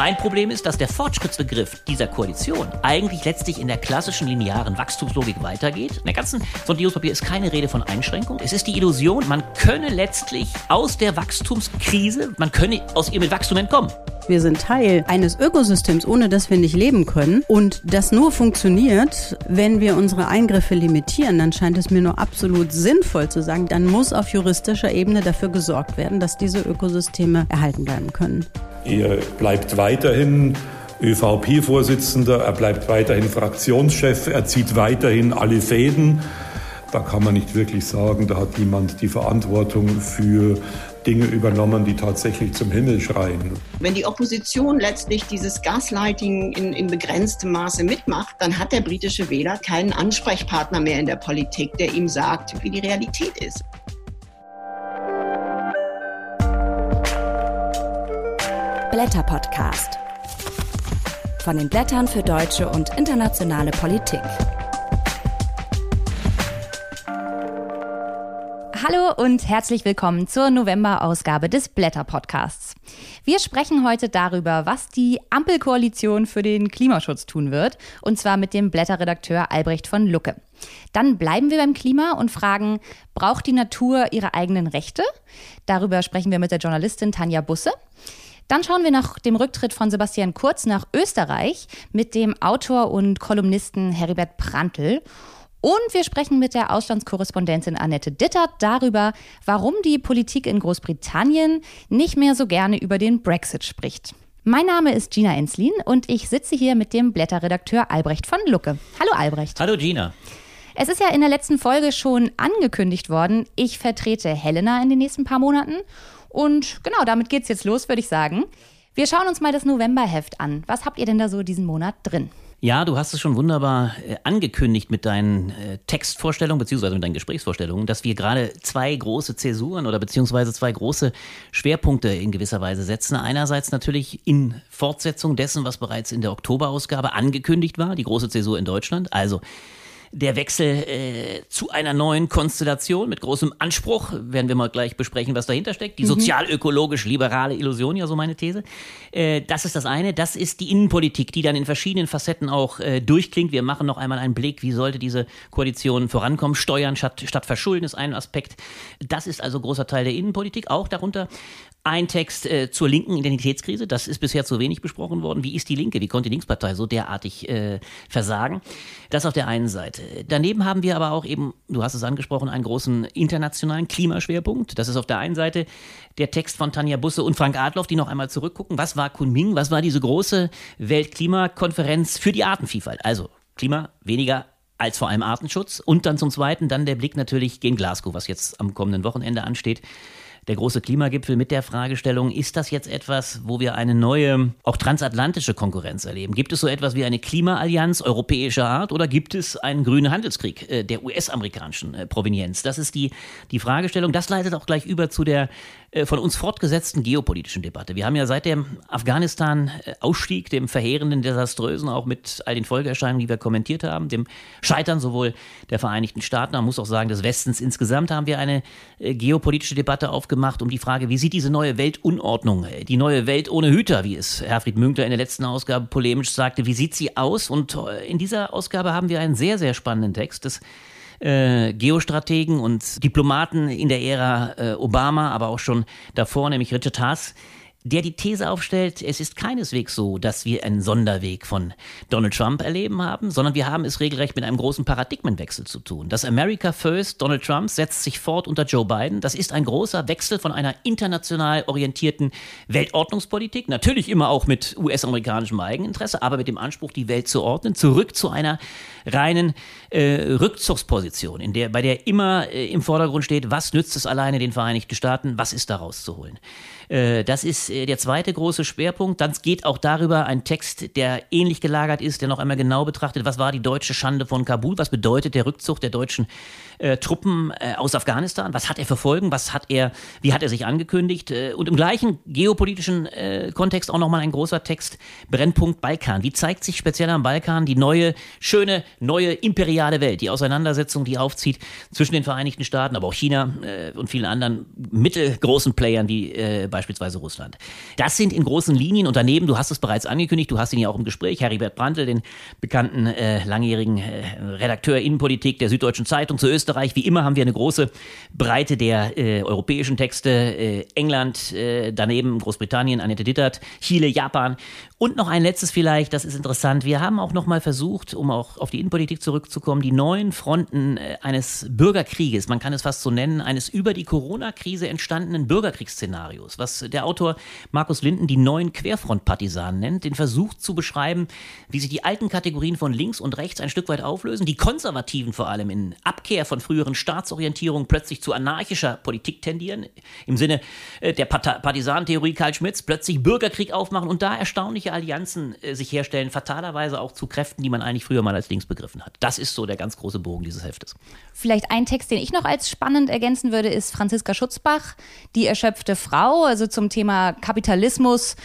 Mein Problem ist, dass der Fortschrittsbegriff dieser Koalition eigentlich letztlich in der klassischen linearen Wachstumslogik weitergeht. In der ganzen Sondierungspapier ist keine Rede von Einschränkung. Es ist die Illusion, man könne letztlich aus der Wachstumskrise, man könne aus ihr mit Wachstum entkommen. Wir sind Teil eines Ökosystems, ohne das wir nicht leben können. Und das nur funktioniert, wenn wir unsere Eingriffe limitieren. Dann scheint es mir nur absolut sinnvoll zu sagen, dann muss auf juristischer Ebene dafür gesorgt werden, dass diese Ökosysteme erhalten bleiben können. Er bleibt weiterhin ÖVP-Vorsitzender, er bleibt weiterhin Fraktionschef, er zieht weiterhin alle Fäden. Da kann man nicht wirklich sagen, da hat jemand die Verantwortung für Dinge übernommen, die tatsächlich zum Himmel schreien. Wenn die Opposition letztlich dieses Gaslighting in, in begrenztem Maße mitmacht, dann hat der britische Wähler keinen Ansprechpartner mehr in der Politik, der ihm sagt, wie die Realität ist. Blätter Podcast. Von den Blättern für deutsche und internationale Politik. Hallo und herzlich willkommen zur November-Ausgabe des Blätter Podcasts. Wir sprechen heute darüber, was die Ampelkoalition für den Klimaschutz tun wird, und zwar mit dem Blätterredakteur Albrecht von Lucke. Dann bleiben wir beim Klima und fragen, braucht die Natur ihre eigenen Rechte? Darüber sprechen wir mit der Journalistin Tanja Busse. Dann schauen wir nach dem Rücktritt von Sebastian Kurz nach Österreich mit dem Autor und Kolumnisten Heribert Prantl. Und wir sprechen mit der Auslandskorrespondentin Annette Dittert darüber, warum die Politik in Großbritannien nicht mehr so gerne über den Brexit spricht. Mein Name ist Gina Enslin und ich sitze hier mit dem Blätterredakteur Albrecht von Lucke. Hallo Albrecht. Hallo Gina. Es ist ja in der letzten Folge schon angekündigt worden, ich vertrete Helena in den nächsten paar Monaten. Und genau, damit geht's jetzt los, würde ich sagen. Wir schauen uns mal das Novemberheft an. Was habt ihr denn da so diesen Monat drin? Ja, du hast es schon wunderbar äh, angekündigt mit deinen äh, Textvorstellungen beziehungsweise mit deinen Gesprächsvorstellungen, dass wir gerade zwei große Zäsuren oder beziehungsweise zwei große Schwerpunkte in gewisser Weise setzen. Einerseits natürlich in Fortsetzung dessen, was bereits in der Oktoberausgabe angekündigt war, die große Zäsur in Deutschland. Also der Wechsel äh, zu einer neuen Konstellation mit großem Anspruch, werden wir mal gleich besprechen, was dahinter steckt. Die mhm. sozial-ökologisch-liberale Illusion, ja so meine These. Äh, das ist das eine. Das ist die Innenpolitik, die dann in verschiedenen Facetten auch äh, durchklingt. Wir machen noch einmal einen Blick, wie sollte diese Koalition vorankommen. Steuern statt, statt Verschulden ist ein Aspekt. Das ist also großer Teil der Innenpolitik. Auch darunter ein Text äh, zur linken Identitätskrise, das ist bisher zu wenig besprochen worden. Wie ist die Linke? Wie konnte die Linkspartei so derartig äh, versagen? Das auf der einen Seite. Daneben haben wir aber auch eben, du hast es angesprochen, einen großen internationalen Klimaschwerpunkt. Das ist auf der einen Seite der Text von Tanja Busse und Frank Adloff, die noch einmal zurückgucken. Was war Kunming? Was war diese große Weltklimakonferenz für die Artenvielfalt? Also Klima weniger als vor allem Artenschutz. Und dann zum Zweiten dann der Blick natürlich gegen Glasgow, was jetzt am kommenden Wochenende ansteht der große Klimagipfel mit der Fragestellung, ist das jetzt etwas, wo wir eine neue, auch transatlantische Konkurrenz erleben? Gibt es so etwas wie eine Klimaallianz europäischer Art oder gibt es einen grünen Handelskrieg äh, der US-amerikanischen äh, Provenienz? Das ist die, die Fragestellung. Das leitet auch gleich über zu der von uns fortgesetzten geopolitischen Debatte. Wir haben ja seit dem Afghanistan-Ausstieg, dem verheerenden, desaströsen, auch mit all den Folgeerscheinungen, die wir kommentiert haben, dem Scheitern sowohl der Vereinigten Staaten, man muss auch sagen, des Westens insgesamt, haben wir eine äh, geopolitische Debatte aufgemacht um die Frage, wie sieht diese neue Weltunordnung, äh, die neue Welt ohne Hüter, wie es Herfried Münkler in der letzten Ausgabe polemisch sagte, wie sieht sie aus? Und in dieser Ausgabe haben wir einen sehr, sehr spannenden Text des äh, Geostrategen und Diplomaten in der Ära äh, Obama, aber auch schon davor, nämlich Richard Haas, der die These aufstellt, es ist keineswegs so, dass wir einen Sonderweg von Donald Trump erleben haben, sondern wir haben es regelrecht mit einem großen Paradigmenwechsel zu tun. Das America First Donald Trump setzt sich fort unter Joe Biden. Das ist ein großer Wechsel von einer international orientierten Weltordnungspolitik, natürlich immer auch mit US-amerikanischem Eigeninteresse, aber mit dem Anspruch, die Welt zu ordnen, zurück zu einer reinen äh, Rückzugsposition, in der, bei der immer äh, im Vordergrund steht, was nützt es alleine den Vereinigten Staaten, was ist daraus zu holen. Äh, das ist äh, der zweite große Schwerpunkt. Dann geht auch darüber ein Text, der ähnlich gelagert ist, der noch einmal genau betrachtet, was war die deutsche Schande von Kabul, was bedeutet der Rückzug der deutschen äh, Truppen äh, aus Afghanistan, was hat er für Folgen, was hat er, wie hat er sich angekündigt? Äh, und im gleichen geopolitischen äh, Kontext auch nochmal ein großer Text, Brennpunkt Balkan. Wie zeigt sich speziell am Balkan die neue, schöne, neue imperiale Welt, die Auseinandersetzung, die aufzieht zwischen den Vereinigten Staaten, aber auch China und vielen anderen mittelgroßen Playern wie beispielsweise Russland. Das sind in großen Linien Unternehmen, du hast es bereits angekündigt, du hast ihn ja auch im Gespräch, Heribert Brandl, den bekannten äh, langjährigen äh, Redakteur Innenpolitik der Süddeutschen Zeitung zu Österreich. Wie immer haben wir eine große Breite der äh, europäischen Texte. Äh, England, äh, daneben Großbritannien, Annette Dittert, Chile, Japan. Und noch ein letztes vielleicht, das ist interessant. Wir haben auch noch mal versucht, um auch auf die Innenpolitik zurückzukommen, die neuen Fronten äh, eines Bürgerkrieges, man kann es fast so nennen, eines über die Corona-Krise entstandenen Bürgerkriegsszenarios, was der Autor Markus Linden die neuen Querfrontpartisanen nennt, den versucht zu beschreiben, wie sich die alten Kategorien von links und rechts ein Stück weit auflösen, die Konservativen vor allem in Abkehr von früheren Staatsorientierungen plötzlich zu anarchischer Politik tendieren, im Sinne äh, der Partisanentheorie Karl Schmitz, plötzlich Bürgerkrieg aufmachen und da erstaunliche Allianzen äh, sich herstellen, fatalerweise auch zu Kräften, die man eigentlich früher mal als links begriffen hat. Das ist so der ganz große Bogen dieses Heftes. Vielleicht ein Text, den ich noch als spannend ergänzen würde, ist Franziska Schutzbach, Die erschöpfte Frau, also zum Thema Kapitalismus,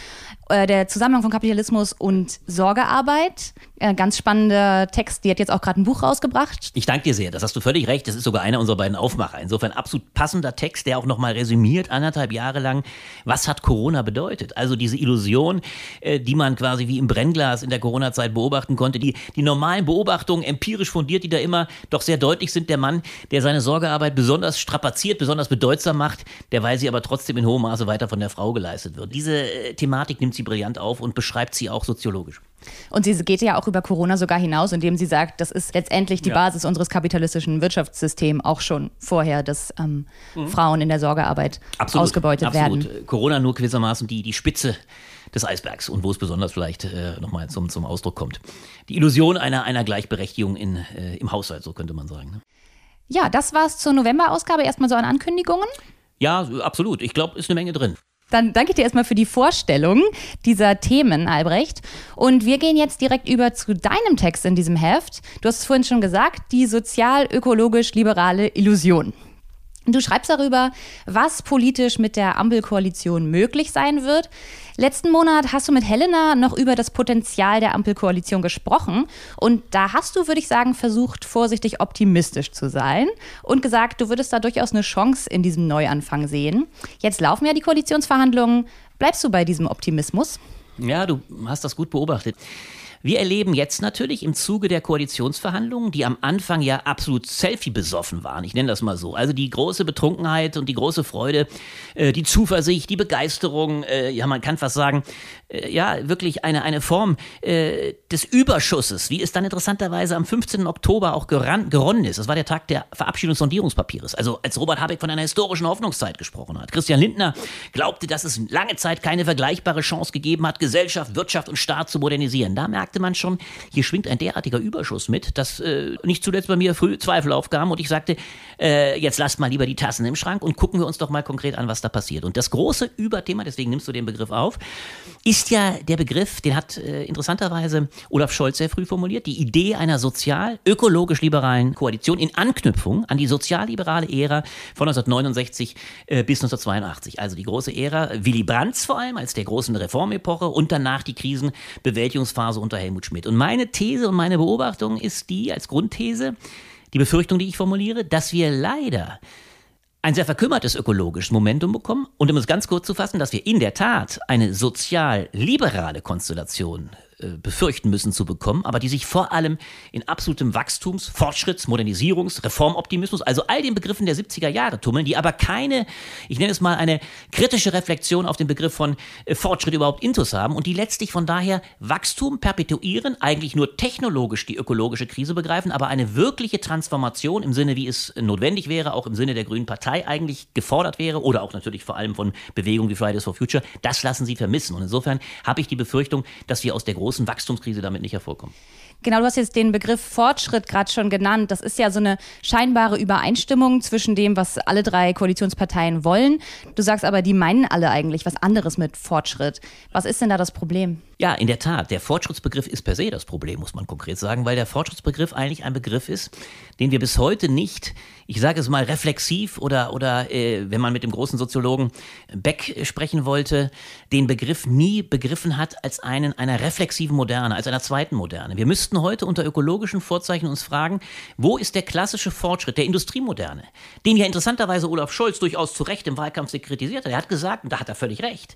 äh, der Zusammenhang von Kapitalismus und Sorgearbeit. Äh, ganz spannender Text. Die hat jetzt auch gerade ein Buch rausgebracht. Ich danke dir sehr. Das hast du völlig recht. Das ist sogar einer unserer beiden Aufmacher. Insofern absolut passender Text, der auch nochmal resümiert, anderthalb Jahre lang, was hat Corona bedeutet. Also diese Illusion, äh, die man quasi wie im Brennglas in der Corona-Zeit beobachten konnte, die, die normalen Beobachtungen, empirisch fundiert, die da immer doch sehr deutlich sind. Der Mann, der seine Sorgearbeit besonders strapaziert, besonders bedeutsam macht, derweil sie aber trotzdem in hohem Maße weiter von der Frau geleistet wird. Diese äh, Thematik nimmt sie brillant auf und beschreibt sie auch soziologisch. Und sie geht ja auch über Corona sogar hinaus, indem sie sagt, das ist letztendlich die ja. Basis unseres kapitalistischen Wirtschaftssystems auch schon vorher, dass ähm, mhm. Frauen in der Sorgearbeit absolut, ausgebeutet absolut. werden. Corona nur gewissermaßen die, die Spitze des Eisbergs und wo es besonders vielleicht äh, nochmal zum, zum Ausdruck kommt. Die Illusion einer, einer Gleichberechtigung in, äh, im Haushalt, so könnte man sagen. Ne? Ja, das war es zur November-Ausgabe. Erstmal so an Ankündigungen. Ja, absolut. Ich glaube, ist eine Menge drin. Dann danke ich dir erstmal für die Vorstellung dieser Themen, Albrecht. Und wir gehen jetzt direkt über zu deinem Text in diesem Heft. Du hast es vorhin schon gesagt, die sozial-ökologisch-liberale Illusion. Du schreibst darüber, was politisch mit der Ampelkoalition möglich sein wird. Letzten Monat hast du mit Helena noch über das Potenzial der Ampelkoalition gesprochen. Und da hast du, würde ich sagen, versucht, vorsichtig optimistisch zu sein und gesagt, du würdest da durchaus eine Chance in diesem Neuanfang sehen. Jetzt laufen ja die Koalitionsverhandlungen. Bleibst du bei diesem Optimismus? Ja, du hast das gut beobachtet. Wir erleben jetzt natürlich im Zuge der Koalitionsverhandlungen, die am Anfang ja absolut Selfie-besoffen waren, ich nenne das mal so. Also die große Betrunkenheit und die große Freude, äh, die Zuversicht, die Begeisterung, äh, ja, man kann fast sagen, äh, ja, wirklich eine, eine Form des Überschusses, wie es dann interessanterweise am 15. Oktober auch geran, geronnen ist. Das war der Tag der Verabschiedung des Sondierungspapiers. Also als Robert Habeck von einer historischen Hoffnungszeit gesprochen hat. Christian Lindner glaubte, dass es lange Zeit keine vergleichbare Chance gegeben hat, Gesellschaft, Wirtschaft und Staat zu modernisieren. Da merkt merkte man schon, hier schwingt ein derartiger Überschuss mit, dass äh, nicht zuletzt bei mir früh Zweifel aufkamen und ich sagte, äh, jetzt lasst mal lieber die Tassen im Schrank und gucken wir uns doch mal konkret an, was da passiert. Und das große Überthema, deswegen nimmst du den Begriff auf, ist ja der Begriff, den hat äh, interessanterweise Olaf Scholz sehr früh formuliert, die Idee einer sozial-ökologisch-liberalen Koalition in Anknüpfung an die sozialliberale Ära von 1969 äh, bis 1982. Also die große Ära Willy Brandts vor allem als der großen Reformepoche und danach die Krisenbewältigungsphase unter Helmut Schmidt. Und meine These und meine Beobachtung ist die als Grundthese, die Befürchtung, die ich formuliere, dass wir leider ein sehr verkümmertes ökologisches Momentum bekommen. Und um es ganz kurz zu fassen, dass wir in der Tat eine sozial-liberale Konstellation befürchten müssen zu bekommen, aber die sich vor allem in absolutem Wachstums-, Fortschritts-, Modernisierungs-, Reformoptimismus, also all den Begriffen der 70er Jahre tummeln, die aber keine, ich nenne es mal eine kritische Reflexion auf den Begriff von äh, Fortschritt überhaupt intus haben und die letztlich von daher Wachstum perpetuieren, eigentlich nur technologisch die ökologische Krise begreifen, aber eine wirkliche Transformation im Sinne, wie es notwendig wäre, auch im Sinne der Grünen Partei eigentlich gefordert wäre oder auch natürlich vor allem von Bewegungen wie Fridays for Future, das lassen sie vermissen. Und insofern habe ich die Befürchtung, dass wir aus der großen Wachstumskrise damit nicht hervorkommen. Genau, du hast jetzt den Begriff Fortschritt gerade schon genannt. Das ist ja so eine scheinbare Übereinstimmung zwischen dem, was alle drei Koalitionsparteien wollen. Du sagst aber, die meinen alle eigentlich was anderes mit Fortschritt. Was ist denn da das Problem? Ja, in der Tat. Der Fortschrittsbegriff ist per se das Problem, muss man konkret sagen, weil der Fortschrittsbegriff eigentlich ein Begriff ist, den wir bis heute nicht, ich sage es mal reflexiv oder, oder äh, wenn man mit dem großen Soziologen Beck sprechen wollte, den Begriff nie begriffen hat als einen einer reflexiven Moderne, als einer zweiten Moderne. Wir müssten heute unter ökologischen Vorzeichen uns fragen, wo ist der klassische Fortschritt der Industriemoderne, den ja interessanterweise Olaf Scholz durchaus zu Recht im Wahlkampf kritisiert hat. Er hat gesagt, und da hat er völlig recht,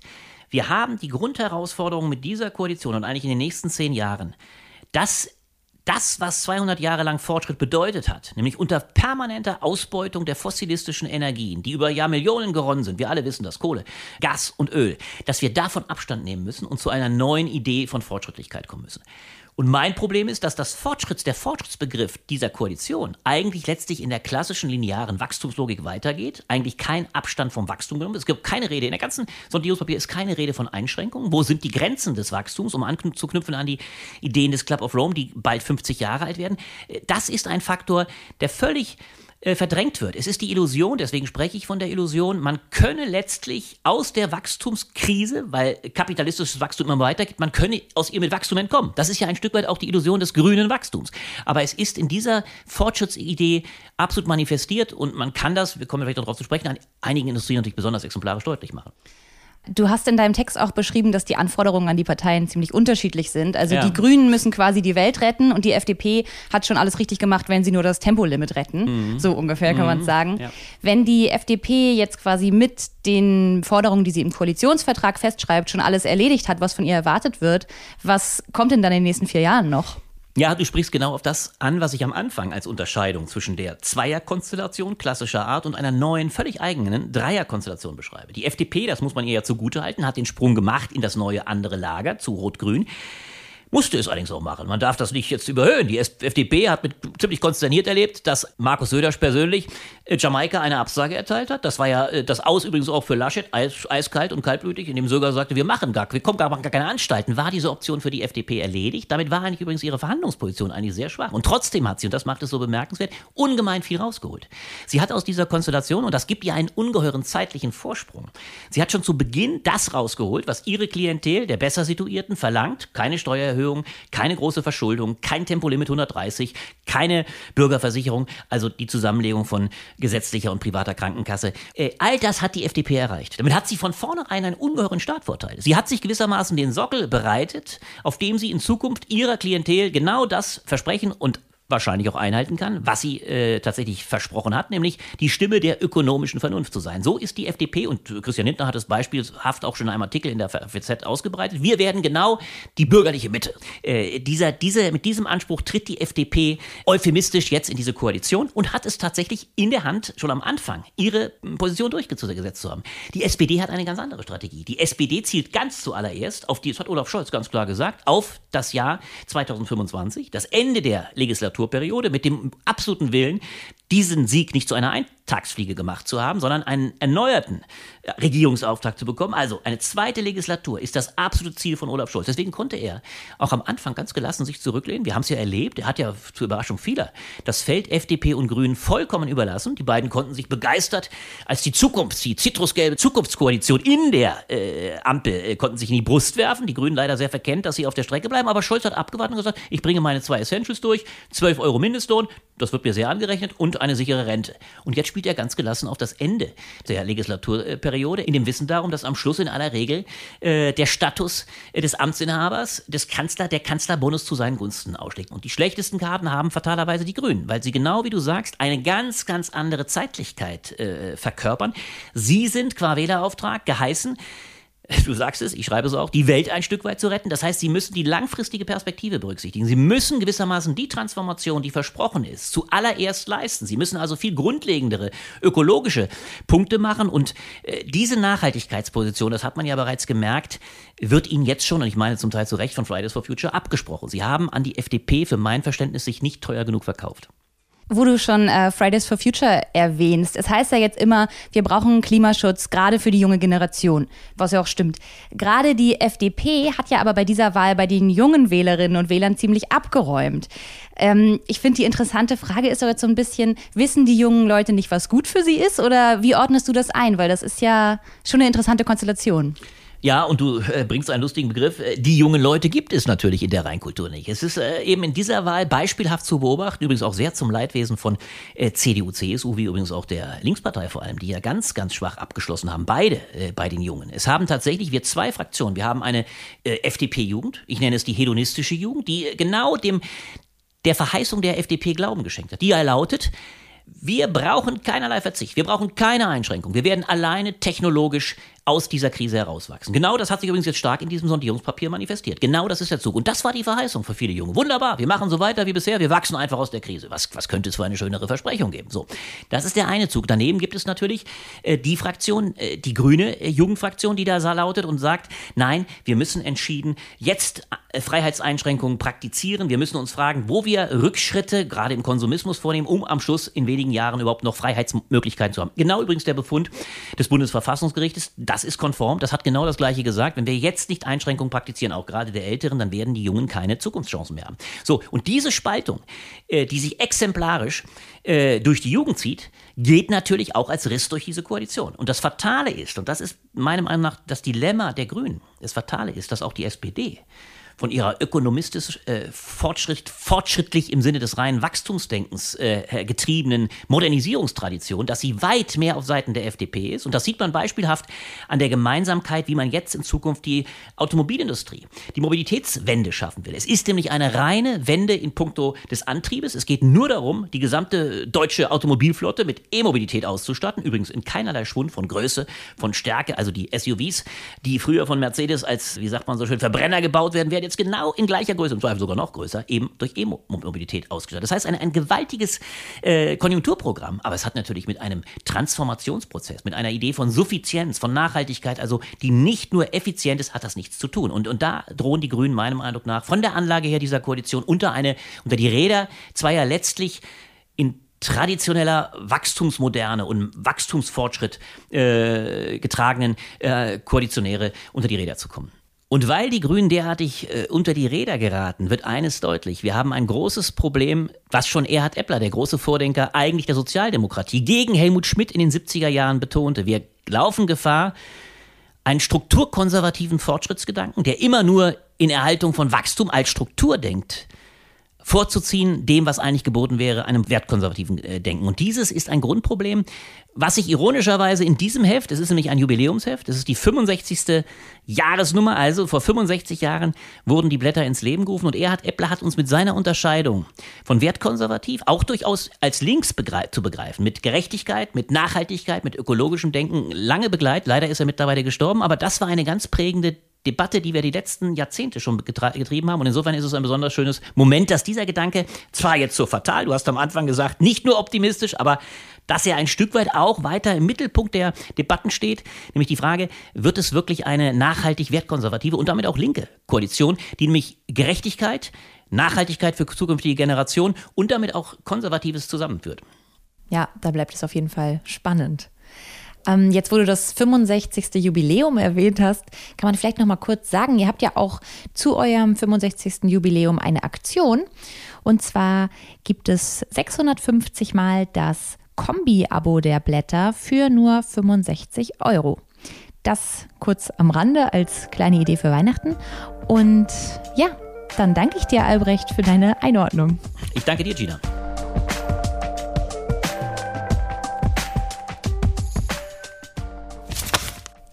Wir haben die Grundherausforderung mit dieser Koalition und eigentlich in den nächsten zehn Jahren, dass das, was 200 Jahre lang Fortschritt bedeutet hat, nämlich unter permanenter Ausbeutung der fossilistischen Energien, die über Jahrmillionen geronnen sind, wir alle wissen das, Kohle, Gas und Öl, dass wir davon Abstand nehmen müssen und zu einer neuen Idee von Fortschrittlichkeit kommen müssen. Und mein Problem ist, dass das Fortschritts, der Fortschrittsbegriff dieser Koalition eigentlich letztlich in der klassischen linearen Wachstumslogik weitergeht, eigentlich kein Abstand vom Wachstum genommen. Es gibt keine Rede, in der ganzen Sondierungspapier ist keine Rede von Einschränkungen. Wo sind die Grenzen des Wachstums, um anzuknüpfen an die Ideen des Club of Rome, die bald 50 Jahre alt werden? Das ist ein Faktor, der völlig äh, verdrängt wird. Es ist die Illusion, deswegen spreche ich von der Illusion, man könne letztlich aus der Wachstumskrise, weil kapitalistisches Wachstum immer weitergeht, man könne aus ihr mit Wachstum entkommen. Das ist ja ein Stück weit auch die Illusion des grünen Wachstums. Aber es ist in dieser Fortschrittsidee absolut manifestiert und man kann das, wir kommen vielleicht darauf zu sprechen, an einigen Industrien natürlich besonders exemplarisch deutlich machen. Du hast in deinem Text auch beschrieben, dass die Anforderungen an die Parteien ziemlich unterschiedlich sind. Also ja. die Grünen müssen quasi die Welt retten und die FDP hat schon alles richtig gemacht, wenn sie nur das Tempolimit retten. Mhm. So ungefähr kann mhm. man sagen. Ja. Wenn die FDP jetzt quasi mit den Forderungen, die sie im Koalitionsvertrag festschreibt, schon alles erledigt hat, was von ihr erwartet wird, was kommt denn dann in den nächsten vier Jahren noch? Ja, du sprichst genau auf das an, was ich am Anfang als Unterscheidung zwischen der Zweierkonstellation klassischer Art und einer neuen, völlig eigenen Dreierkonstellation beschreibe. Die FDP, das muss man ihr ja zugutehalten, hat den Sprung gemacht in das neue andere Lager zu Rot-Grün musste es allerdings auch machen. Man darf das nicht jetzt überhöhen. Die FDP hat mit ziemlich konsterniert erlebt, dass Markus Söder persönlich äh, Jamaika eine Absage erteilt hat. Das war ja äh, das Aus übrigens auch für Laschet, eis, eiskalt und kaltblütig, indem Söder sagte, wir machen gar, wir kommen gar, gar keine Anstalten. War diese Option für die FDP erledigt? Damit war eigentlich übrigens ihre Verhandlungsposition eigentlich sehr schwach. Und trotzdem hat sie, und das macht es so bemerkenswert, ungemein viel rausgeholt. Sie hat aus dieser Konstellation, und das gibt ihr einen ungeheuren zeitlichen Vorsprung, sie hat schon zu Beginn das rausgeholt, was ihre Klientel der besser situierten verlangt, keine Steuererhöhung, Steuererhöhung, keine große Verschuldung, kein Tempolimit 130, keine Bürgerversicherung, also die Zusammenlegung von gesetzlicher und privater Krankenkasse. Äh, all das hat die FDP erreicht. Damit hat sie von vornherein einen ungeheuren Startvorteil. Sie hat sich gewissermaßen den Sockel bereitet, auf dem sie in Zukunft ihrer Klientel genau das versprechen und wahrscheinlich auch einhalten kann, was sie äh, tatsächlich versprochen hat, nämlich die Stimme der ökonomischen Vernunft zu sein. So ist die FDP und Christian Lindner hat es beispielhaft auch schon in einem Artikel in der FZ ausgebreitet. Wir werden genau die bürgerliche Mitte. Äh, dieser, diese, mit diesem Anspruch tritt die FDP euphemistisch jetzt in diese Koalition und hat es tatsächlich in der Hand, schon am Anfang, ihre Position durchgesetzt zu haben. Die SPD hat eine ganz andere Strategie. Die SPD zielt ganz zuallererst auf die, das hat Olaf Scholz ganz klar gesagt, auf das Jahr 2025, das Ende der Legislatur Legislaturperiode mit dem absoluten Willen, diesen Sieg nicht zu einer Eintagsfliege gemacht zu haben, sondern einen erneuerten Regierungsauftrag zu bekommen. Also eine zweite Legislatur ist das absolute Ziel von Olaf Scholz. Deswegen konnte er auch am Anfang ganz gelassen sich zurücklehnen. Wir haben es ja erlebt. Er hat ja zur Überraschung vieler das Feld FDP und Grünen vollkommen überlassen. Die beiden konnten sich begeistert, als die Zukunft, die zitrusgelbe Zukunftskoalition in der äh, Ampel, äh, konnten sich in die Brust werfen. Die Grünen leider sehr verkennt, dass sie auf der Strecke bleiben. Aber Scholz hat abgewartet und gesagt, ich bringe meine zwei Essentials durch, 12 Euro Mindestlohn, das wird mir sehr angerechnet und eine sichere Rente. Und jetzt spielt er ganz gelassen auf das Ende der Legislaturperiode, in dem Wissen darum, dass am Schluss in aller Regel äh, der Status äh, des Amtsinhabers, des Kanzler, der Kanzlerbonus zu seinen Gunsten ausschlägt. Und die schlechtesten Karten haben fatalerweise die Grünen, weil sie genau wie du sagst, eine ganz, ganz andere Zeitlichkeit äh, verkörpern. Sie sind qua Wählerauftrag geheißen, du sagst es, ich schreibe es auch, die Welt ein Stück weit zu retten. Das heißt, sie müssen die langfristige Perspektive berücksichtigen. Sie müssen gewissermaßen die Transformation, die versprochen ist, zuallererst leisten. Sie müssen also viel grundlegendere ökologische Punkte machen und äh, diese Nachhaltigkeitsposition, das hat man ja bereits gemerkt, wird ihnen jetzt schon, und ich meine zum Teil zu Recht von Fridays for Future, abgesprochen. Sie haben an die FDP für mein Verständnis sich nicht teuer genug verkauft wo du schon äh, Fridays for Future erwähnst. Es heißt ja jetzt immer, wir brauchen Klimaschutz, gerade für die junge Generation, was ja auch stimmt. Gerade die FDP hat ja aber bei dieser Wahl bei den jungen Wählerinnen und Wählern ziemlich abgeräumt. Ähm, ich finde, die interessante Frage ist aber jetzt so ein bisschen, wissen die jungen Leute nicht, was gut für sie ist? Oder wie ordnest du das ein? Weil das ist ja schon eine interessante Konstellation. Ja, und du äh, bringst einen lustigen Begriff. Äh, die jungen Leute gibt es natürlich in der Rheinkultur nicht. Es ist äh, eben in dieser Wahl beispielhaft zu beobachten, übrigens auch sehr zum Leidwesen von CDU, CSU, wie übrigens auch der Linkspartei vor allem, die ja ganz, ganz schwach abgeschlossen haben, beide bei den Jungen. Es haben tatsächlich wir zwei Fraktionen. Wir haben eine FDP-Jugend, ich nenne es die hedonistische Jugend, die genau dem der Verheißung der FDP Glauben geschenkt hat. Die ja lautet, wir brauchen keinerlei Verzicht. Wir brauchen keine Einschränkung. Wir werden alleine technologisch aus dieser Krise herauswachsen. Genau das hat sich übrigens jetzt stark in diesem Sondierungspapier manifestiert. Genau das ist der Zug. Und das war die Verheißung für viele Junge. Wunderbar, wir machen so weiter wie bisher, wir wachsen einfach aus der Krise. Was, was könnte es für eine schönere Versprechung geben? So, das ist der eine Zug. Daneben gibt es natürlich äh, die Fraktion, äh, die grüne äh, Jugendfraktion, die da lautet und sagt, nein, wir müssen entschieden jetzt Freiheitseinschränkungen praktizieren. Wir müssen uns fragen, wo wir Rückschritte gerade im Konsumismus vornehmen, um am Schluss in wenigen Jahren überhaupt noch Freiheitsmöglichkeiten zu haben. Genau übrigens der Befund des Bundesverfassungsgerichtes. Das ist konform. Das hat genau das Gleiche gesagt. Wenn wir jetzt nicht Einschränkungen praktizieren, auch gerade der Älteren, dann werden die Jungen keine Zukunftschancen mehr haben. So, und diese Spaltung, äh, die sich exemplarisch äh, durch die Jugend zieht, geht natürlich auch als Riss durch diese Koalition. Und das Fatale ist, und das ist meiner Meinung nach das Dilemma der Grünen, das Fatale ist, dass auch die SPD von ihrer ökonomistisch äh, fortschritt, fortschrittlich im Sinne des reinen Wachstumsdenkens äh, getriebenen Modernisierungstradition, dass sie weit mehr auf Seiten der FDP ist. Und das sieht man beispielhaft an der Gemeinsamkeit, wie man jetzt in Zukunft die Automobilindustrie, die Mobilitätswende schaffen will. Es ist nämlich eine reine Wende in puncto des Antriebes. Es geht nur darum, die gesamte deutsche Automobilflotte mit E-Mobilität auszustatten. Übrigens in keinerlei Schwund von Größe, von Stärke. Also die SUVs, die früher von Mercedes als, wie sagt man so schön, Verbrenner gebaut werden, werden jetzt genau in gleicher Größe, und zwar sogar noch größer, eben durch E-Mobilität ausgestattet. Das heißt, ein, ein gewaltiges äh, Konjunkturprogramm, aber es hat natürlich mit einem Transformationsprozess, mit einer Idee von Suffizienz, von Nachhaltigkeit, also die nicht nur effizient ist, hat das nichts zu tun. Und, und da drohen die Grünen meinem Eindruck nach von der Anlage her dieser Koalition unter eine, unter die Räder zweier letztlich in traditioneller Wachstumsmoderne und Wachstumsfortschritt äh, getragenen äh, Koalitionäre unter die Räder zu kommen. Und weil die Grünen derartig äh, unter die Räder geraten, wird eines deutlich. Wir haben ein großes Problem, was schon Erhard Eppler, der große Vordenker eigentlich der Sozialdemokratie, gegen Helmut Schmidt in den 70er Jahren betonte. Wir laufen Gefahr, einen strukturkonservativen Fortschrittsgedanken, der immer nur in Erhaltung von Wachstum als Struktur denkt, vorzuziehen, dem, was eigentlich geboten wäre, einem wertkonservativen äh, Denken. Und dieses ist ein Grundproblem, was sich ironischerweise in diesem Heft, es ist nämlich ein Jubiläumsheft, es ist die 65. Jahresnummer, also vor 65 Jahren wurden die Blätter ins Leben gerufen und Erhard Eppler hat uns mit seiner Unterscheidung von wertkonservativ auch durchaus als links zu begreifen, mit Gerechtigkeit, mit Nachhaltigkeit, mit ökologischem Denken lange begleitet. Leider ist er mittlerweile gestorben, aber das war eine ganz prägende Debatte, die wir die letzten Jahrzehnte schon getrieben haben. Und insofern ist es ein besonders schönes Moment, dass dieser Gedanke zwar jetzt so fatal, du hast am Anfang gesagt, nicht nur optimistisch, aber dass er ein Stück weit auch weiter im Mittelpunkt der Debatten steht, nämlich die Frage, wird es wirklich eine nachhaltig wertkonservative und damit auch linke Koalition, die nämlich Gerechtigkeit, Nachhaltigkeit für zukünftige Generationen und damit auch Konservatives zusammenführt. Ja, da bleibt es auf jeden Fall spannend. Ähm, jetzt, wo du das 65. Jubiläum erwähnt hast, kann man vielleicht noch mal kurz sagen, ihr habt ja auch zu eurem 65. Jubiläum eine Aktion. Und zwar gibt es 650 Mal das Kombi-Abo der Blätter für nur 65 Euro. Das kurz am Rande als kleine Idee für Weihnachten. Und ja, dann danke ich dir, Albrecht, für deine Einordnung. Ich danke dir, Gina.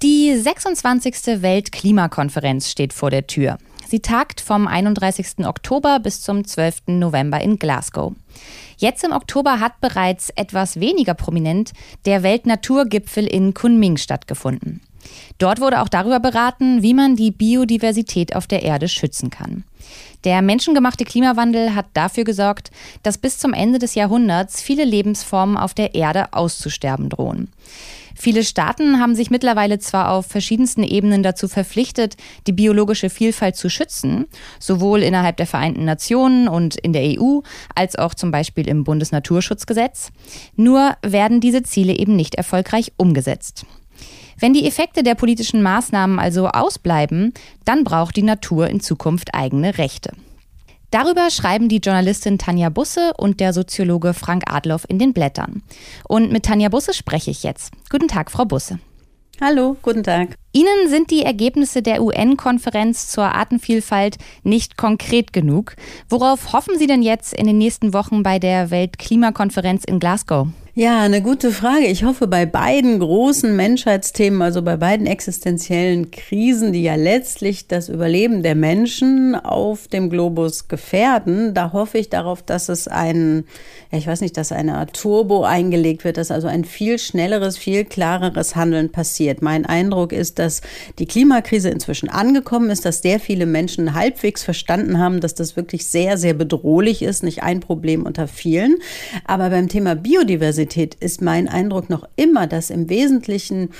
Die 26. Weltklimakonferenz steht vor der Tür. Sie tagt vom 31. Oktober bis zum 12. November in Glasgow. Jetzt im Oktober hat bereits etwas weniger prominent der Weltnaturgipfel in Kunming stattgefunden. Dort wurde auch darüber beraten, wie man die Biodiversität auf der Erde schützen kann. Der menschengemachte Klimawandel hat dafür gesorgt, dass bis zum Ende des Jahrhunderts viele Lebensformen auf der Erde auszusterben drohen. Viele Staaten haben sich mittlerweile zwar auf verschiedensten Ebenen dazu verpflichtet, die biologische Vielfalt zu schützen, sowohl innerhalb der Vereinten Nationen und in der EU, als auch zum Beispiel im Bundesnaturschutzgesetz. Nur werden diese Ziele eben nicht erfolgreich umgesetzt. Wenn die Effekte der politischen Maßnahmen also ausbleiben, dann braucht die Natur in Zukunft eigene Rechte. Darüber schreiben die Journalistin Tanja Busse und der Soziologe Frank Adloff in den Blättern. Und mit Tanja Busse spreche ich jetzt. Guten Tag, Frau Busse. Hallo, guten Tag. Ihnen sind die Ergebnisse der UN-Konferenz zur Artenvielfalt nicht konkret genug. Worauf hoffen Sie denn jetzt in den nächsten Wochen bei der Weltklimakonferenz in Glasgow? Ja, eine gute Frage. Ich hoffe, bei beiden großen Menschheitsthemen, also bei beiden existenziellen Krisen, die ja letztlich das Überleben der Menschen auf dem Globus gefährden, da hoffe ich darauf, dass es ein, ja, ich weiß nicht, dass eine Turbo eingelegt wird, dass also ein viel schnelleres, viel klareres Handeln passiert. Mein Eindruck ist, dass die Klimakrise inzwischen angekommen ist, dass sehr viele Menschen halbwegs verstanden haben, dass das wirklich sehr, sehr bedrohlich ist, nicht ein Problem unter vielen. Aber beim Thema Biodiversität Biodiversität ist mein Eindruck noch immer, dass im Wesentlichen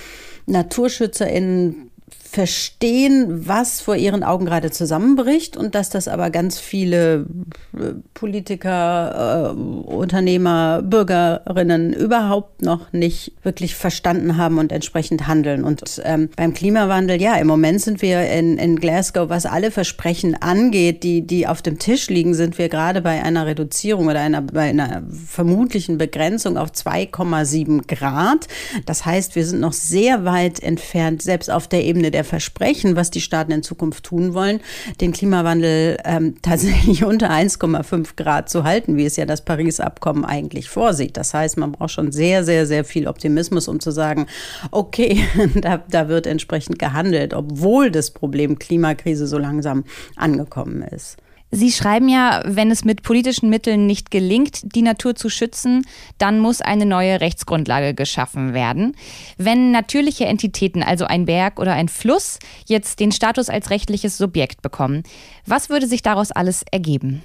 NaturschützerInnen verstehen, was vor ihren Augen gerade zusammenbricht und dass das aber ganz viele äh, Politiker, äh, Unternehmer, Bürgerinnen überhaupt noch nicht wirklich verstanden haben und entsprechend handeln. Und ähm, beim Klimawandel, ja, im Moment sind wir in, in Glasgow, was alle Versprechen angeht, die, die auf dem Tisch liegen, sind wir gerade bei einer Reduzierung oder einer, bei einer vermutlichen Begrenzung auf 2,7 Grad. Das heißt, wir sind noch sehr weit entfernt, selbst auf der Ebene der Versprechen, was die Staaten in Zukunft tun wollen, den Klimawandel ähm, tatsächlich unter 1,5 Grad zu halten, wie es ja das Paris-Abkommen eigentlich vorsieht. Das heißt, man braucht schon sehr, sehr, sehr viel Optimismus, um zu sagen, okay, da, da wird entsprechend gehandelt, obwohl das Problem Klimakrise so langsam angekommen ist. Sie schreiben ja, wenn es mit politischen Mitteln nicht gelingt, die Natur zu schützen, dann muss eine neue Rechtsgrundlage geschaffen werden. Wenn natürliche Entitäten, also ein Berg oder ein Fluss, jetzt den Status als rechtliches Subjekt bekommen, was würde sich daraus alles ergeben?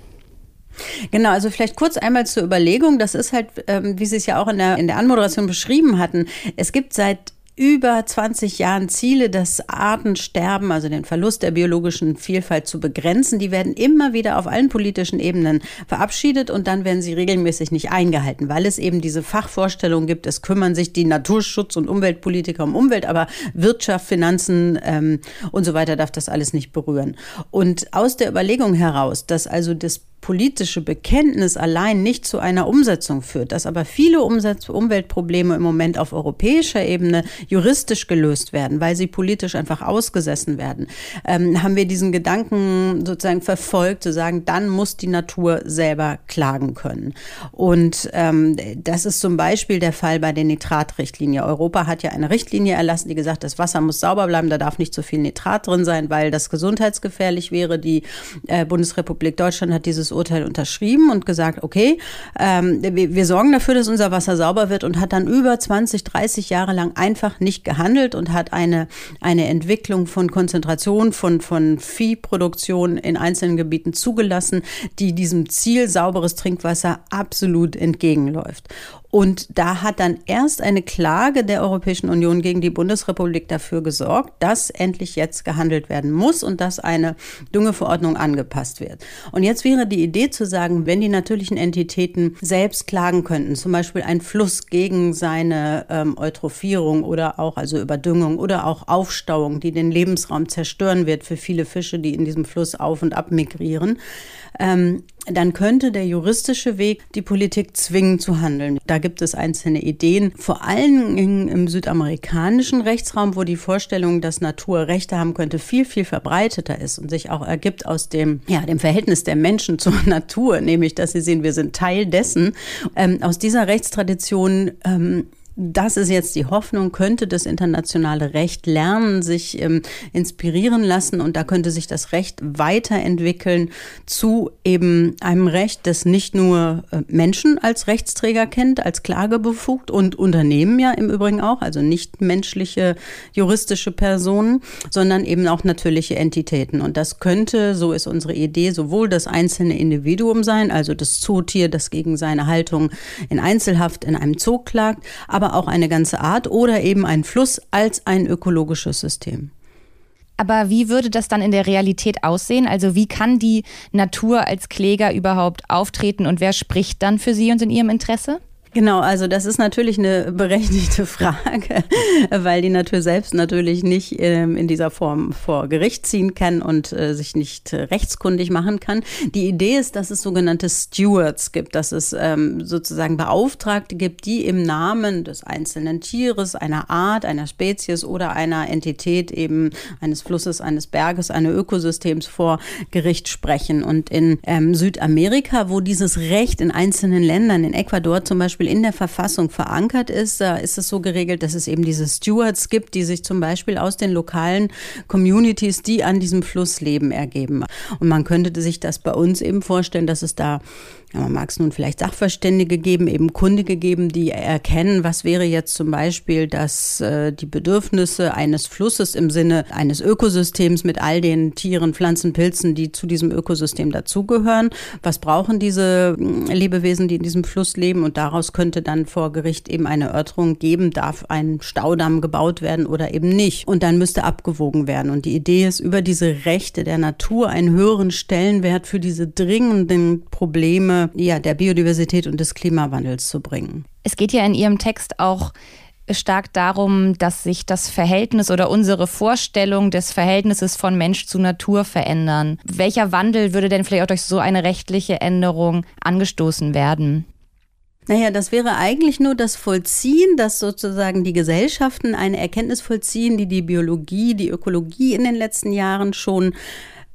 Genau, also vielleicht kurz einmal zur Überlegung. Das ist halt, ähm, wie Sie es ja auch in der, in der Anmoderation beschrieben hatten. Es gibt seit über 20 Jahren Ziele, das Artensterben, also den Verlust der biologischen Vielfalt zu begrenzen. Die werden immer wieder auf allen politischen Ebenen verabschiedet und dann werden sie regelmäßig nicht eingehalten, weil es eben diese Fachvorstellung gibt, es kümmern sich die Naturschutz- und Umweltpolitiker um Umwelt, aber Wirtschaft, Finanzen ähm, und so weiter darf das alles nicht berühren. Und aus der Überlegung heraus, dass also das politische Bekenntnis allein nicht zu einer Umsetzung führt, dass aber viele Umsatz Umweltprobleme im Moment auf europäischer Ebene juristisch gelöst werden, weil sie politisch einfach ausgesessen werden, ähm, haben wir diesen Gedanken sozusagen verfolgt, zu sagen, dann muss die Natur selber klagen können. Und ähm, das ist zum Beispiel der Fall bei der Nitratrichtlinie. Europa hat ja eine Richtlinie erlassen, die gesagt, das Wasser muss sauber bleiben, da darf nicht zu viel Nitrat drin sein, weil das gesundheitsgefährlich wäre. Die äh, Bundesrepublik Deutschland hat dieses Urteil unterschrieben und gesagt, okay, ähm, wir, wir sorgen dafür, dass unser Wasser sauber wird und hat dann über 20, 30 Jahre lang einfach nicht gehandelt und hat eine, eine Entwicklung von Konzentration von, von Viehproduktion in einzelnen Gebieten zugelassen, die diesem Ziel sauberes Trinkwasser absolut entgegenläuft. Und da hat dann erst eine Klage der Europäischen Union gegen die Bundesrepublik dafür gesorgt, dass endlich jetzt gehandelt werden muss und dass eine Düngeverordnung angepasst wird. Und jetzt wäre die Idee zu sagen, wenn die natürlichen Entitäten selbst klagen könnten, zum Beispiel ein Fluss gegen seine ähm, Eutrophierung oder auch also Überdüngung oder auch Aufstauung, die den Lebensraum zerstören wird für viele Fische, die in diesem Fluss auf und ab migrieren, ähm, dann könnte der juristische Weg die Politik zwingen zu handeln. Da gibt es einzelne Ideen, vor allem im südamerikanischen Rechtsraum, wo die Vorstellung, dass Natur Rechte haben könnte, viel, viel verbreiteter ist und sich auch ergibt aus dem, ja, dem Verhältnis der Menschen zur Natur, nämlich, dass sie sehen, wir sind Teil dessen. Ähm, aus dieser Rechtstradition ähm, das ist jetzt die Hoffnung, könnte das internationale Recht lernen, sich ähm, inspirieren lassen und da könnte sich das Recht weiterentwickeln zu eben einem Recht, das nicht nur äh, Menschen als Rechtsträger kennt, als klagebefugt und Unternehmen ja im Übrigen auch, also nicht menschliche juristische Personen, sondern eben auch natürliche Entitäten. Und das könnte, so ist unsere Idee, sowohl das einzelne Individuum sein, also das Zootier, das gegen seine Haltung in Einzelhaft in einem Zoo klagt, aber auch eine ganze Art oder eben ein Fluss als ein ökologisches System. Aber wie würde das dann in der Realität aussehen? Also wie kann die Natur als Kläger überhaupt auftreten und wer spricht dann für sie und in ihrem Interesse? Genau, also das ist natürlich eine berechtigte Frage, weil die Natur selbst natürlich nicht ähm, in dieser Form vor Gericht ziehen kann und äh, sich nicht rechtskundig machen kann. Die Idee ist, dass es sogenannte Stewards gibt, dass es ähm, sozusagen Beauftragte gibt, die im Namen des einzelnen Tieres, einer Art, einer Spezies oder einer Entität eben eines Flusses, eines Berges, eines Ökosystems vor Gericht sprechen. Und in ähm, Südamerika, wo dieses Recht in einzelnen Ländern, in Ecuador zum Beispiel, Beispiel in der Verfassung verankert ist. Da ist es so geregelt, dass es eben diese Stewards gibt, die sich zum Beispiel aus den lokalen Communities, die an diesem Fluss leben, ergeben. Und man könnte sich das bei uns eben vorstellen, dass es da man mag es nun vielleicht Sachverständige geben, eben Kundige geben, die erkennen, was wäre jetzt zum Beispiel, dass äh, die Bedürfnisse eines Flusses im Sinne eines Ökosystems mit all den Tieren, Pflanzen, Pilzen, die zu diesem Ökosystem dazugehören, was brauchen diese hm, Lebewesen, die in diesem Fluss leben und daraus könnte dann vor Gericht eben eine Erörterung geben, darf ein Staudamm gebaut werden oder eben nicht. Und dann müsste abgewogen werden. Und die Idee ist, über diese Rechte der Natur einen höheren Stellenwert für diese dringenden Probleme ja, der Biodiversität und des Klimawandels zu bringen. Es geht ja in Ihrem Text auch stark darum, dass sich das Verhältnis oder unsere Vorstellung des Verhältnisses von Mensch zu Natur verändern. Welcher Wandel würde denn vielleicht auch durch so eine rechtliche Änderung angestoßen werden? Naja, das wäre eigentlich nur das Vollziehen, dass sozusagen die Gesellschaften eine Erkenntnis vollziehen, die die Biologie, die Ökologie in den letzten Jahren schon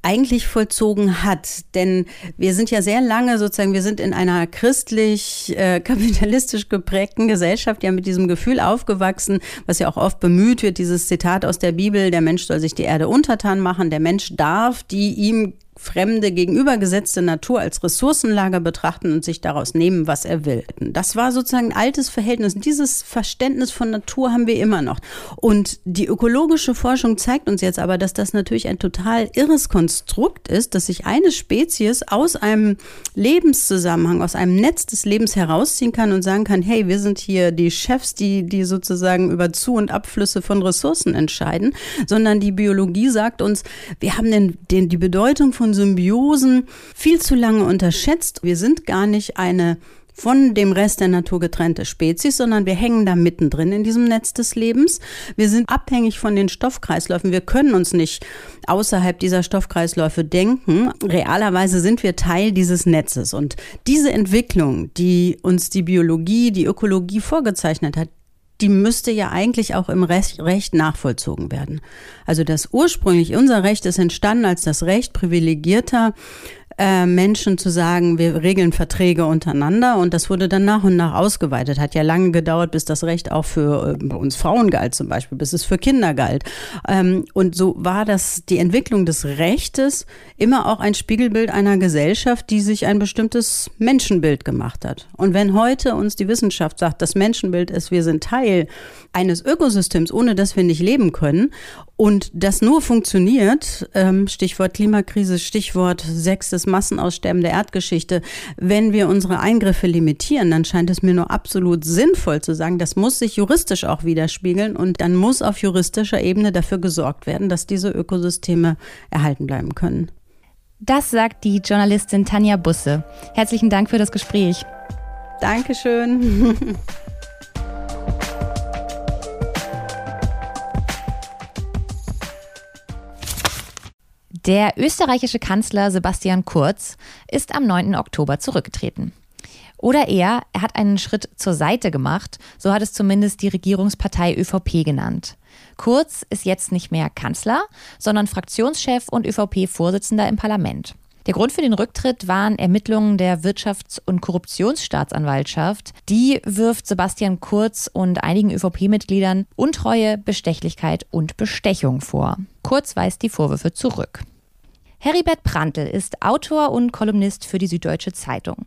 eigentlich vollzogen hat. Denn wir sind ja sehr lange sozusagen, wir sind in einer christlich, äh, kapitalistisch geprägten Gesellschaft ja mit diesem Gefühl aufgewachsen, was ja auch oft bemüht wird, dieses Zitat aus der Bibel, der Mensch soll sich die Erde untertan machen, der Mensch darf die ihm fremde, gegenübergesetzte Natur als Ressourcenlager betrachten und sich daraus nehmen, was er will. Das war sozusagen ein altes Verhältnis. Dieses Verständnis von Natur haben wir immer noch. Und die ökologische Forschung zeigt uns jetzt aber, dass das natürlich ein total irres Konstrukt ist, dass sich eine Spezies aus einem Lebenszusammenhang, aus einem Netz des Lebens herausziehen kann und sagen kann, hey, wir sind hier die Chefs, die, die sozusagen über Zu- und Abflüsse von Ressourcen entscheiden, sondern die Biologie sagt uns, wir haben den, den, die Bedeutung von Symbiosen viel zu lange unterschätzt. Wir sind gar nicht eine von dem Rest der Natur getrennte Spezies, sondern wir hängen da mittendrin in diesem Netz des Lebens. Wir sind abhängig von den Stoffkreisläufen. Wir können uns nicht außerhalb dieser Stoffkreisläufe denken. Realerweise sind wir Teil dieses Netzes. Und diese Entwicklung, die uns die Biologie, die Ökologie vorgezeichnet hat, die müsste ja eigentlich auch im Recht, nachvollzogen werden. Also das ursprünglich unser Recht ist entstanden als das Recht privilegierter äh, Menschen zu sagen, wir regeln Verträge untereinander und das wurde dann nach und nach ausgeweitet. Hat ja lange gedauert, bis das Recht auch für äh, uns Frauen galt zum Beispiel, bis es für Kinder galt. Ähm, und so war das die Entwicklung des Rechtes immer auch ein Spiegelbild einer Gesellschaft, die sich ein bestimmtes Menschenbild gemacht hat. Und wenn heute uns die Wissenschaft sagt, das Menschenbild ist, wir sind Teil eines Ökosystems, ohne das wir nicht leben können und das nur funktioniert, ähm, Stichwort Klimakrise, Stichwort sechstes Massenaussterben der Erdgeschichte, wenn wir unsere Eingriffe limitieren, dann scheint es mir nur absolut sinnvoll zu sagen, das muss sich juristisch auch widerspiegeln und dann muss auf juristischer Ebene dafür gesorgt werden, dass diese Ökosysteme erhalten bleiben können. Das sagt die Journalistin Tanja Busse. Herzlichen Dank für das Gespräch. Dankeschön. Der österreichische Kanzler Sebastian Kurz ist am 9. Oktober zurückgetreten. Oder eher, er hat einen Schritt zur Seite gemacht, so hat es zumindest die Regierungspartei ÖVP genannt. Kurz ist jetzt nicht mehr Kanzler, sondern Fraktionschef und ÖVP-Vorsitzender im Parlament. Der Grund für den Rücktritt waren Ermittlungen der Wirtschafts- und Korruptionsstaatsanwaltschaft. Die wirft Sebastian Kurz und einigen ÖVP-Mitgliedern Untreue, Bestechlichkeit und Bestechung vor. Kurz weist die Vorwürfe zurück. Heribert Prantl ist Autor und Kolumnist für die Süddeutsche Zeitung.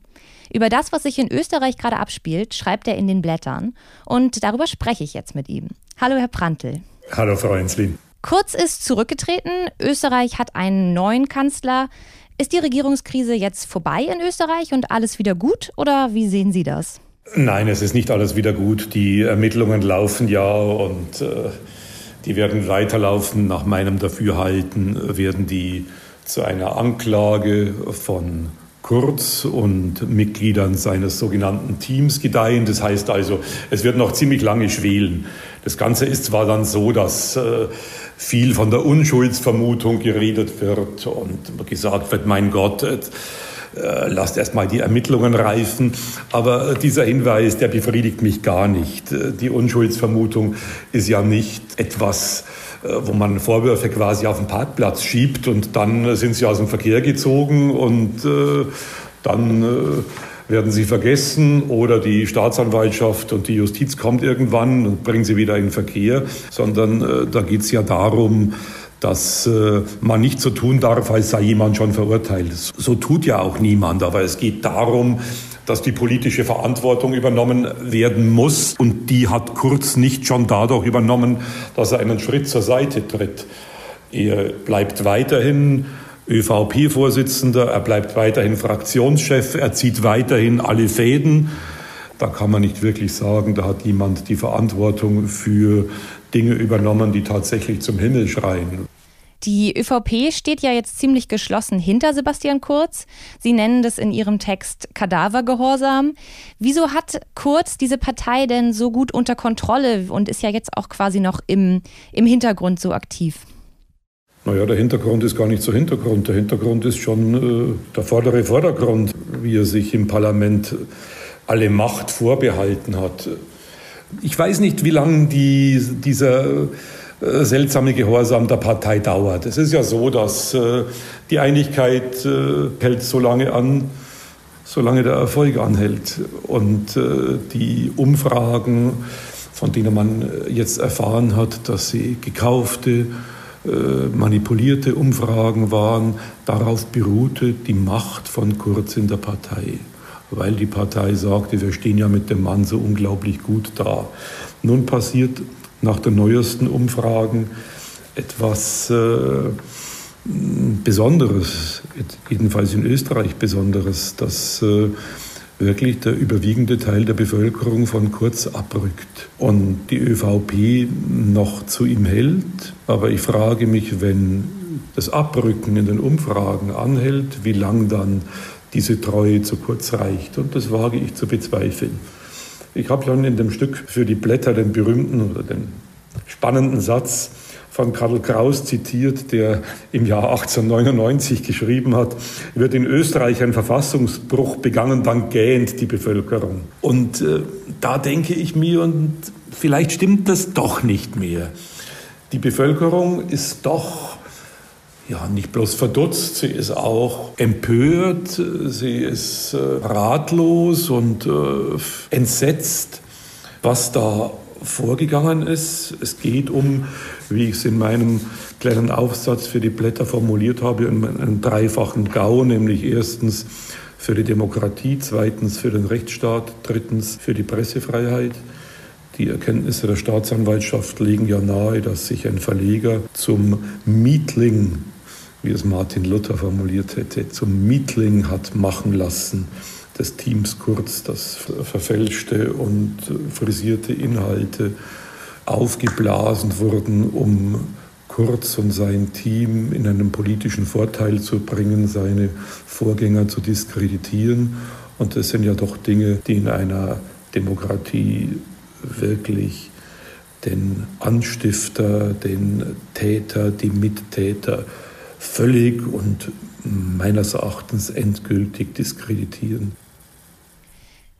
Über das, was sich in Österreich gerade abspielt, schreibt er in den Blättern. Und darüber spreche ich jetzt mit ihm. Hallo, Herr Prantl. Hallo, Frau Enslin. Kurz ist zurückgetreten. Österreich hat einen neuen Kanzler. Ist die Regierungskrise jetzt vorbei in Österreich und alles wieder gut? Oder wie sehen Sie das? Nein, es ist nicht alles wieder gut. Die Ermittlungen laufen ja und äh, die werden weiterlaufen. Nach meinem Dafürhalten werden die zu einer Anklage von Kurz und Mitgliedern seines sogenannten Teams gedeihen. Das heißt also, es wird noch ziemlich lange schwelen. Das Ganze ist zwar dann so, dass äh, viel von der Unschuldsvermutung geredet wird und gesagt wird, mein Gott, äh, lasst erst mal die Ermittlungen reifen. Aber dieser Hinweis, der befriedigt mich gar nicht. Die Unschuldsvermutung ist ja nicht etwas, äh, wo man Vorwürfe quasi auf den Parkplatz schiebt und dann sind sie aus dem Verkehr gezogen und äh, dann werden sie vergessen oder die Staatsanwaltschaft und die Justiz kommt irgendwann und bringen sie wieder in Verkehr, sondern äh, da geht es ja darum, dass äh, man nicht so tun darf, als sei jemand schon verurteilt. So tut ja auch niemand, aber es geht darum, dass die politische Verantwortung übernommen werden muss. Und die hat Kurz nicht schon dadurch übernommen, dass er einen Schritt zur Seite tritt. Er bleibt weiterhin ÖVP-Vorsitzender, er bleibt weiterhin Fraktionschef, er zieht weiterhin alle Fäden. Da kann man nicht wirklich sagen, da hat jemand die Verantwortung für Dinge übernommen, die tatsächlich zum Himmel schreien. Die ÖVP steht ja jetzt ziemlich geschlossen hinter Sebastian Kurz. Sie nennen das in Ihrem Text Kadavergehorsam. Wieso hat Kurz diese Partei denn so gut unter Kontrolle und ist ja jetzt auch quasi noch im, im Hintergrund so aktiv? Naja, der Hintergrund ist gar nicht so Hintergrund. Der Hintergrund ist schon äh, der vordere Vordergrund, wie er sich im Parlament alle Macht vorbehalten hat. Ich weiß nicht, wie lange die, dieser seltsame Gehorsam der Partei dauert. Es ist ja so, dass äh, die Einigkeit äh, hält so lange an, solange der Erfolg anhält. Und die Umfragen, von denen man jetzt erfahren hat, dass sie gekaufte, manipulierte Umfragen waren, darauf beruhte die Macht von Kurz in der Partei. Weil die Partei sagte, wir stehen ja mit dem Mann so unglaublich gut da. Nun passiert nach den neuesten Umfragen etwas äh, Besonderes, jedenfalls in Österreich Besonderes, dass äh, wirklich der überwiegende Teil der Bevölkerung von Kurz abrückt und die ÖVP noch zu ihm hält. Aber ich frage mich, wenn das Abrücken in den Umfragen anhält, wie lang dann diese Treue zu Kurz reicht. Und das wage ich zu bezweifeln. Ich habe schon in dem Stück für die Blätter den berühmten oder den spannenden Satz von Karl Kraus zitiert, der im Jahr 1899 geschrieben hat, wird in Österreich ein Verfassungsbruch begangen, dann gähnt die Bevölkerung. Und äh, da denke ich mir, und vielleicht stimmt das doch nicht mehr. Die Bevölkerung ist doch ja, nicht bloß verdutzt, sie ist auch empört, sie ist äh, ratlos und äh, entsetzt, was da vorgegangen ist. Es geht um, wie ich es in meinem kleinen Aufsatz für die Blätter formuliert habe, um einen dreifachen GAU, nämlich erstens für die Demokratie, zweitens für den Rechtsstaat, drittens für die Pressefreiheit. Die Erkenntnisse der Staatsanwaltschaft legen ja nahe, dass sich ein Verleger zum Mietling wie es Martin Luther formuliert hätte, zum Mietling hat machen lassen des Teams Kurz, das verfälschte und frisierte Inhalte aufgeblasen wurden, um Kurz und sein Team in einen politischen Vorteil zu bringen, seine Vorgänger zu diskreditieren. Und das sind ja doch Dinge, die in einer Demokratie wirklich den Anstifter, den Täter, die Mittäter völlig und meines Erachtens endgültig diskreditieren.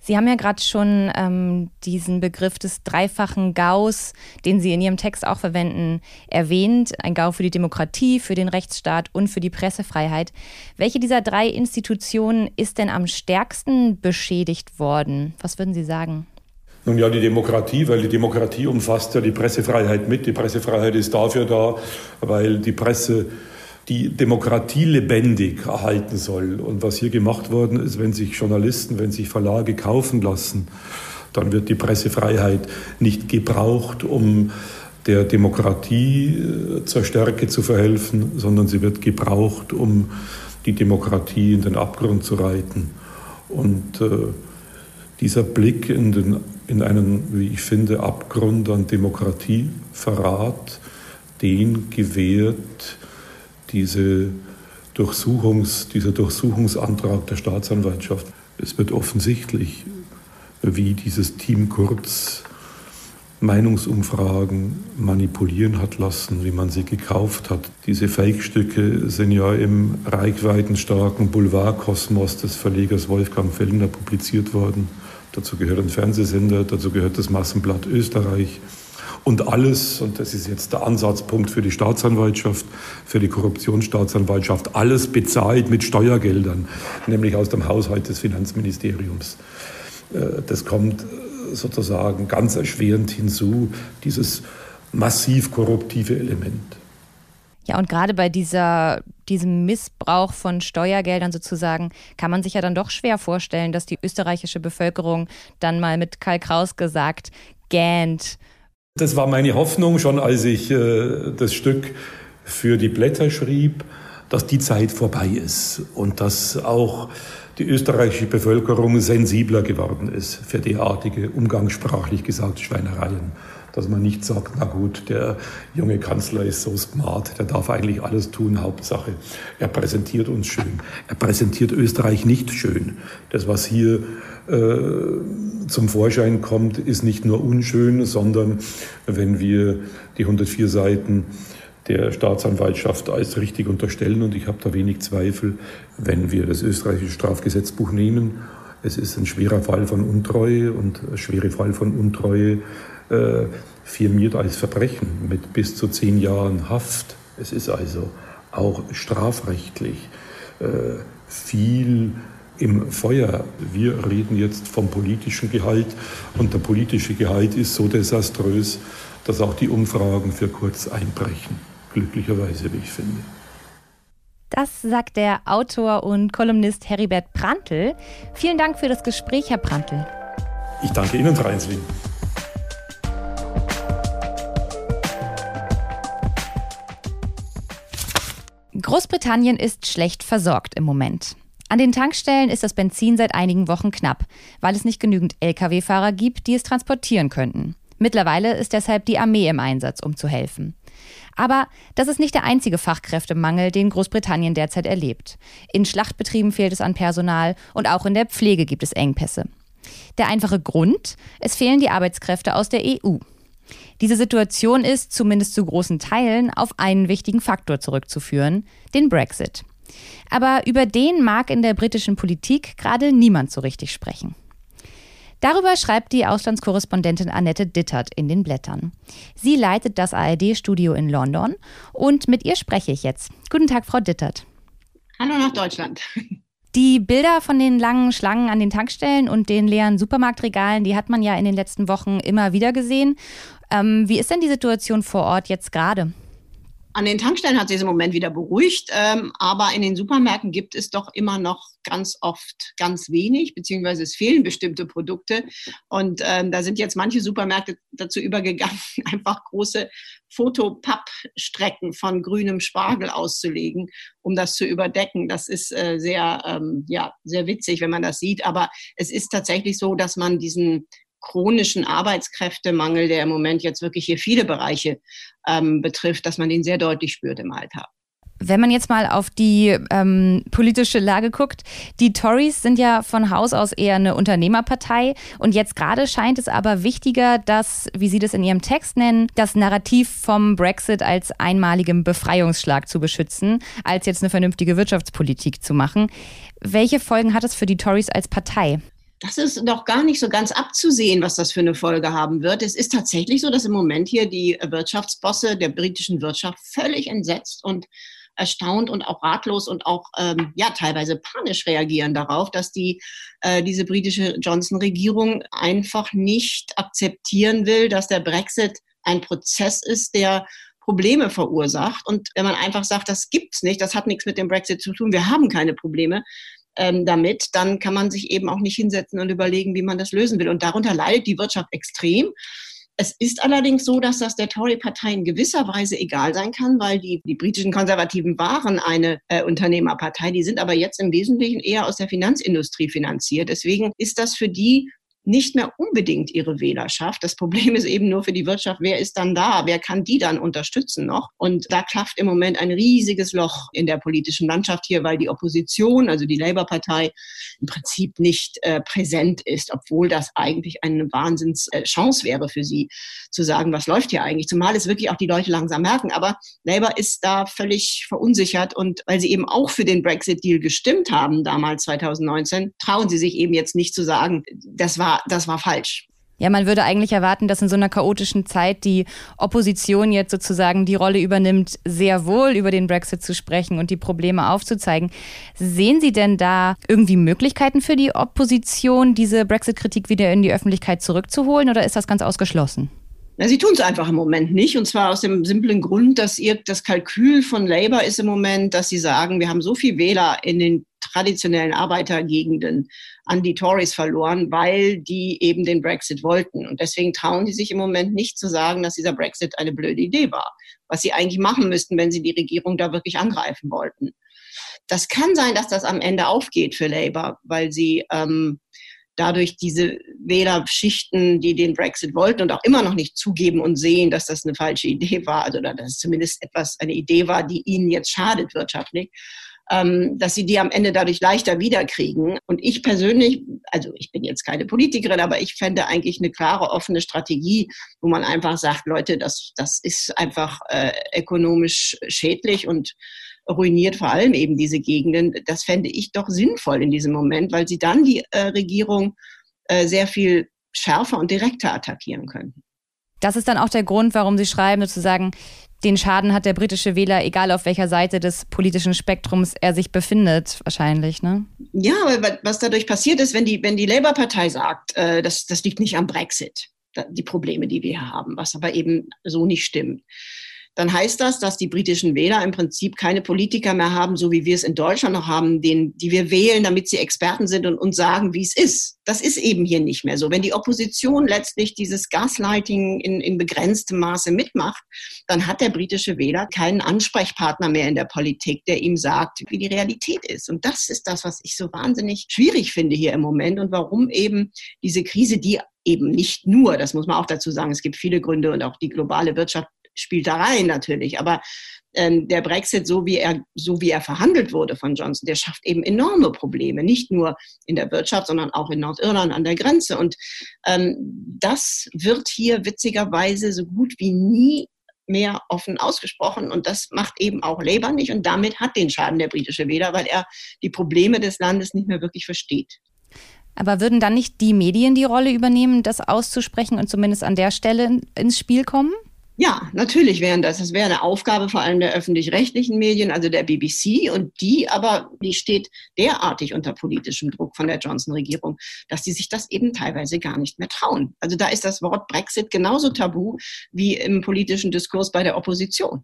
Sie haben ja gerade schon ähm, diesen Begriff des dreifachen Gaus, den Sie in Ihrem Text auch verwenden, erwähnt. Ein Gau für die Demokratie, für den Rechtsstaat und für die Pressefreiheit. Welche dieser drei Institutionen ist denn am stärksten beschädigt worden? Was würden Sie sagen? Nun ja, die Demokratie, weil die Demokratie umfasst ja die Pressefreiheit mit. Die Pressefreiheit ist dafür da, weil die Presse die Demokratie lebendig erhalten soll. Und was hier gemacht worden ist, wenn sich Journalisten, wenn sich Verlage kaufen lassen, dann wird die Pressefreiheit nicht gebraucht, um der Demokratie äh, zur Stärke zu verhelfen, sondern sie wird gebraucht, um die Demokratie in den Abgrund zu reiten. Und äh, dieser Blick in, den, in einen, wie ich finde, Abgrund an Demokratieverrat, den gewährt diese Durchsuchungs, dieser Durchsuchungsantrag der Staatsanwaltschaft. Es wird offensichtlich, wie dieses Team Kurz Meinungsumfragen manipulieren hat lassen, wie man sie gekauft hat. Diese Fake-Stücke sind ja im reichweitenstarken Boulevardkosmos des Verlegers Wolfgang Fellner publiziert worden. Dazu gehört ein Fernsehsender, dazu gehört das Massenblatt Österreich. Und alles, und das ist jetzt der Ansatzpunkt für die Staatsanwaltschaft, für die Korruptionsstaatsanwaltschaft, alles bezahlt mit Steuergeldern, nämlich aus dem Haushalt des Finanzministeriums. Äh, das kommt sozusagen ganz erschwerend hinzu, dieses massiv korruptive Element. Ja, und gerade bei dieser, diesem Missbrauch von Steuergeldern sozusagen kann man sich ja dann doch schwer vorstellen, dass die österreichische Bevölkerung dann mal mit Karl Kraus gesagt gähnt. Das war meine Hoffnung schon, als ich äh, das Stück für die Blätter schrieb, dass die Zeit vorbei ist und dass auch die österreichische Bevölkerung sensibler geworden ist für derartige, umgangssprachlich gesagt, Schweinereien dass man nicht sagt, na gut, der junge Kanzler ist so smart, der darf eigentlich alles tun, Hauptsache, er präsentiert uns schön. Er präsentiert Österreich nicht schön. Das, was hier äh, zum Vorschein kommt, ist nicht nur unschön, sondern wenn wir die 104 Seiten der Staatsanwaltschaft als richtig unterstellen, und ich habe da wenig Zweifel, wenn wir das österreichische Strafgesetzbuch nehmen, es ist ein schwerer Fall von Untreue und ein schwerer Fall von Untreue äh, firmiert als Verbrechen mit bis zu zehn Jahren Haft. Es ist also auch strafrechtlich äh, viel im Feuer. Wir reden jetzt vom politischen Gehalt und der politische Gehalt ist so desaströs, dass auch die Umfragen für kurz einbrechen. Glücklicherweise, wie ich finde. Das sagt der Autor und Kolumnist Heribert Prantl. Vielen Dank für das Gespräch, Herr Prantl. Ich danke Ihnen, Frau. Großbritannien ist schlecht versorgt im Moment. An den Tankstellen ist das Benzin seit einigen Wochen knapp, weil es nicht genügend Lkw-Fahrer gibt, die es transportieren könnten. Mittlerweile ist deshalb die Armee im Einsatz, um zu helfen. Aber das ist nicht der einzige Fachkräftemangel, den Großbritannien derzeit erlebt. In Schlachtbetrieben fehlt es an Personal und auch in der Pflege gibt es Engpässe. Der einfache Grund, es fehlen die Arbeitskräfte aus der EU. Diese Situation ist, zumindest zu großen Teilen, auf einen wichtigen Faktor zurückzuführen, den Brexit. Aber über den mag in der britischen Politik gerade niemand so richtig sprechen. Darüber schreibt die Auslandskorrespondentin Annette Dittert in den Blättern. Sie leitet das ARD-Studio in London und mit ihr spreche ich jetzt. Guten Tag, Frau Dittert. Hallo nach Deutschland. Die Bilder von den langen Schlangen an den Tankstellen und den leeren Supermarktregalen, die hat man ja in den letzten Wochen immer wieder gesehen. Ähm, wie ist denn die Situation vor Ort jetzt gerade? An den Tankstellen hat sich im Moment wieder beruhigt, ähm, aber in den Supermärkten gibt es doch immer noch ganz oft ganz wenig, beziehungsweise es fehlen bestimmte Produkte. Und ähm, da sind jetzt manche Supermärkte dazu übergegangen, einfach große Fotopappstrecken von grünem Spargel auszulegen, um das zu überdecken. Das ist äh, sehr, ähm, ja, sehr witzig, wenn man das sieht. Aber es ist tatsächlich so, dass man diesen chronischen Arbeitskräftemangel, der im Moment jetzt wirklich hier viele Bereiche ähm, betrifft, dass man den sehr deutlich spürt im Alltag. Wenn man jetzt mal auf die ähm, politische Lage guckt, die Tories sind ja von Haus aus eher eine Unternehmerpartei und jetzt gerade scheint es aber wichtiger, dass, wie Sie das in Ihrem Text nennen, das Narrativ vom Brexit als einmaligem Befreiungsschlag zu beschützen, als jetzt eine vernünftige Wirtschaftspolitik zu machen. Welche Folgen hat es für die Tories als Partei? Das ist noch gar nicht so ganz abzusehen, was das für eine Folge haben wird. Es ist tatsächlich so, dass im Moment hier die Wirtschaftsbosse der britischen Wirtschaft völlig entsetzt und erstaunt und auch ratlos und auch ähm, ja teilweise panisch reagieren darauf, dass die äh, diese britische Johnson-Regierung einfach nicht akzeptieren will, dass der Brexit ein Prozess ist, der Probleme verursacht. Und wenn man einfach sagt, das gibt's nicht, das hat nichts mit dem Brexit zu tun, wir haben keine Probleme, ähm, damit, dann kann man sich eben auch nicht hinsetzen und überlegen, wie man das lösen will. Und darunter leidet die Wirtschaft extrem. Es ist allerdings so, dass das der Tory-Partei in gewisser Weise egal sein kann, weil die, die britischen Konservativen waren eine äh, Unternehmerpartei, die sind aber jetzt im Wesentlichen eher aus der Finanzindustrie finanziert. Deswegen ist das für die nicht mehr unbedingt ihre Wählerschaft. Das Problem ist eben nur für die Wirtschaft, wer ist dann da? Wer kann die dann unterstützen noch? Und da klafft im Moment ein riesiges Loch in der politischen Landschaft hier, weil die Opposition, also die Labour-Partei, im Prinzip nicht äh, präsent ist, obwohl das eigentlich eine Wahnsinnschance äh, wäre für sie, zu sagen, was läuft hier eigentlich? Zumal es wirklich auch die Leute langsam merken. Aber Labour ist da völlig verunsichert und weil sie eben auch für den Brexit-Deal gestimmt haben, damals 2019, trauen sie sich eben jetzt nicht zu sagen, das war das war falsch. Ja, man würde eigentlich erwarten, dass in so einer chaotischen Zeit die Opposition jetzt sozusagen die Rolle übernimmt, sehr wohl über den Brexit zu sprechen und die Probleme aufzuzeigen. Sehen Sie denn da irgendwie Möglichkeiten für die Opposition, diese Brexit-Kritik wieder in die Öffentlichkeit zurückzuholen oder ist das ganz ausgeschlossen? Na, sie tun es einfach im Moment nicht. Und zwar aus dem simplen Grund, dass ihr das Kalkül von Labour ist im Moment, dass sie sagen, wir haben so viel Wähler in den traditionellen Arbeitergegenden an die Tories verloren, weil die eben den Brexit wollten. Und deswegen trauen die sich im Moment nicht zu sagen, dass dieser Brexit eine blöde Idee war, was sie eigentlich machen müssten, wenn sie die Regierung da wirklich angreifen wollten. Das kann sein, dass das am Ende aufgeht für Labour, weil sie ähm, dadurch diese Wählerschichten, die den Brexit wollten und auch immer noch nicht zugeben und sehen, dass das eine falsche Idee war, also dass es zumindest etwas eine Idee war, die ihnen jetzt schadet wirtschaftlich, ähm, dass sie die am Ende dadurch leichter wiederkriegen. Und ich persönlich, also ich bin jetzt keine Politikerin, aber ich fände eigentlich eine klare, offene Strategie, wo man einfach sagt, Leute, das, das ist einfach äh, ökonomisch schädlich und ruiniert vor allem eben diese Gegenden. Das fände ich doch sinnvoll in diesem Moment, weil sie dann die äh, Regierung äh, sehr viel schärfer und direkter attackieren könnten. Das ist dann auch der Grund, warum Sie schreiben, sozusagen, den Schaden hat der britische Wähler, egal auf welcher Seite des politischen Spektrums er sich befindet, wahrscheinlich, ne? Ja, aber was dadurch passiert ist, wenn die, wenn die Labour-Partei sagt, äh, das, das liegt nicht am Brexit, die Probleme, die wir hier haben, was aber eben so nicht stimmt dann heißt das, dass die britischen Wähler im Prinzip keine Politiker mehr haben, so wie wir es in Deutschland noch haben, den, die wir wählen, damit sie Experten sind und uns sagen, wie es ist. Das ist eben hier nicht mehr so. Wenn die Opposition letztlich dieses Gaslighting in, in begrenztem Maße mitmacht, dann hat der britische Wähler keinen Ansprechpartner mehr in der Politik, der ihm sagt, wie die Realität ist. Und das ist das, was ich so wahnsinnig schwierig finde hier im Moment und warum eben diese Krise, die eben nicht nur, das muss man auch dazu sagen, es gibt viele Gründe und auch die globale Wirtschaft spielt da rein natürlich. Aber ähm, der Brexit, so wie er, so wie er verhandelt wurde von Johnson, der schafft eben enorme Probleme, nicht nur in der Wirtschaft, sondern auch in Nordirland an der Grenze. Und ähm, das wird hier witzigerweise so gut wie nie mehr offen ausgesprochen. Und das macht eben auch Labour nicht. Und damit hat den Schaden der britische Wähler, weil er die Probleme des Landes nicht mehr wirklich versteht. Aber würden dann nicht die Medien die Rolle übernehmen, das auszusprechen und zumindest an der Stelle ins Spiel kommen? Ja, natürlich wären das. Das wäre eine Aufgabe vor allem der öffentlich-rechtlichen Medien, also der BBC. Und die aber, die steht derartig unter politischem Druck von der Johnson-Regierung, dass sie sich das eben teilweise gar nicht mehr trauen. Also da ist das Wort Brexit genauso tabu wie im politischen Diskurs bei der Opposition.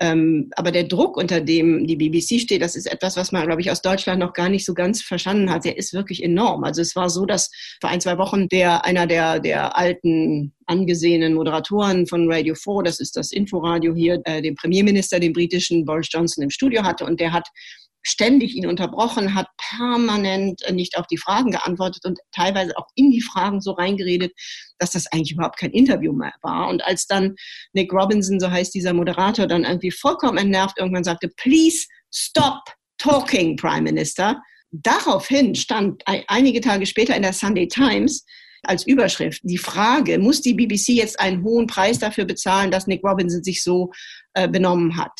Ähm, aber der Druck, unter dem die BBC steht, das ist etwas, was man, glaube ich, aus Deutschland noch gar nicht so ganz verstanden hat. Der ist wirklich enorm. Also es war so, dass vor ein, zwei Wochen der, einer der, der alten angesehenen Moderatoren von Radio 4, das ist das Inforadio hier, äh, den Premierminister, den britischen Boris Johnson im Studio hatte und der hat ständig ihn unterbrochen, hat permanent nicht auf die Fragen geantwortet und teilweise auch in die Fragen so reingeredet, dass das eigentlich überhaupt kein Interview mehr war. Und als dann Nick Robinson, so heißt dieser Moderator, dann irgendwie vollkommen entnervt irgendwann sagte, please stop talking, Prime Minister. Daraufhin stand einige Tage später in der Sunday Times, als Überschrift die Frage, muss die BBC jetzt einen hohen Preis dafür bezahlen, dass Nick Robinson sich so äh, benommen hat?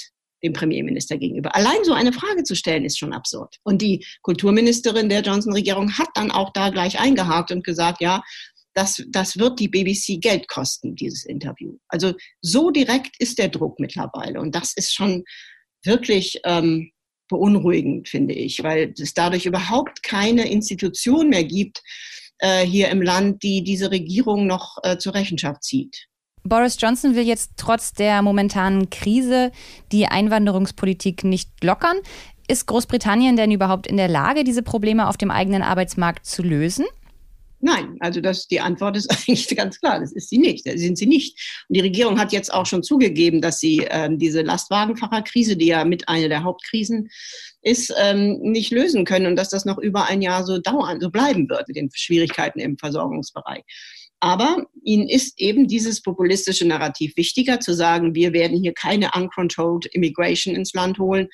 Dem Premierminister gegenüber. Allein so eine Frage zu stellen, ist schon absurd. Und die Kulturministerin der Johnson-Regierung hat dann auch da gleich eingehakt und gesagt, ja, das, das wird die BBC Geld kosten, dieses Interview. Also so direkt ist der Druck mittlerweile. Und das ist schon wirklich ähm, beunruhigend, finde ich, weil es dadurch überhaupt keine Institution mehr gibt äh, hier im Land, die diese Regierung noch äh, zur Rechenschaft zieht. Boris Johnson will jetzt trotz der momentanen Krise die Einwanderungspolitik nicht lockern. Ist Großbritannien denn überhaupt in der Lage, diese Probleme auf dem eigenen Arbeitsmarkt zu lösen? Nein, also das, die Antwort ist eigentlich ganz klar, das ist sie nicht, das sind sie nicht. Und die Regierung hat jetzt auch schon zugegeben, dass sie ähm, diese Lastwagenfahrerkrise, die ja mit einer der Hauptkrisen ist, ähm, nicht lösen können und dass das noch über ein Jahr so dauern, so bleiben wird mit den Schwierigkeiten im Versorgungsbereich. Aber ihnen ist eben dieses populistische Narrativ wichtiger, zu sagen, wir werden hier keine uncontrolled Immigration ins Land holen.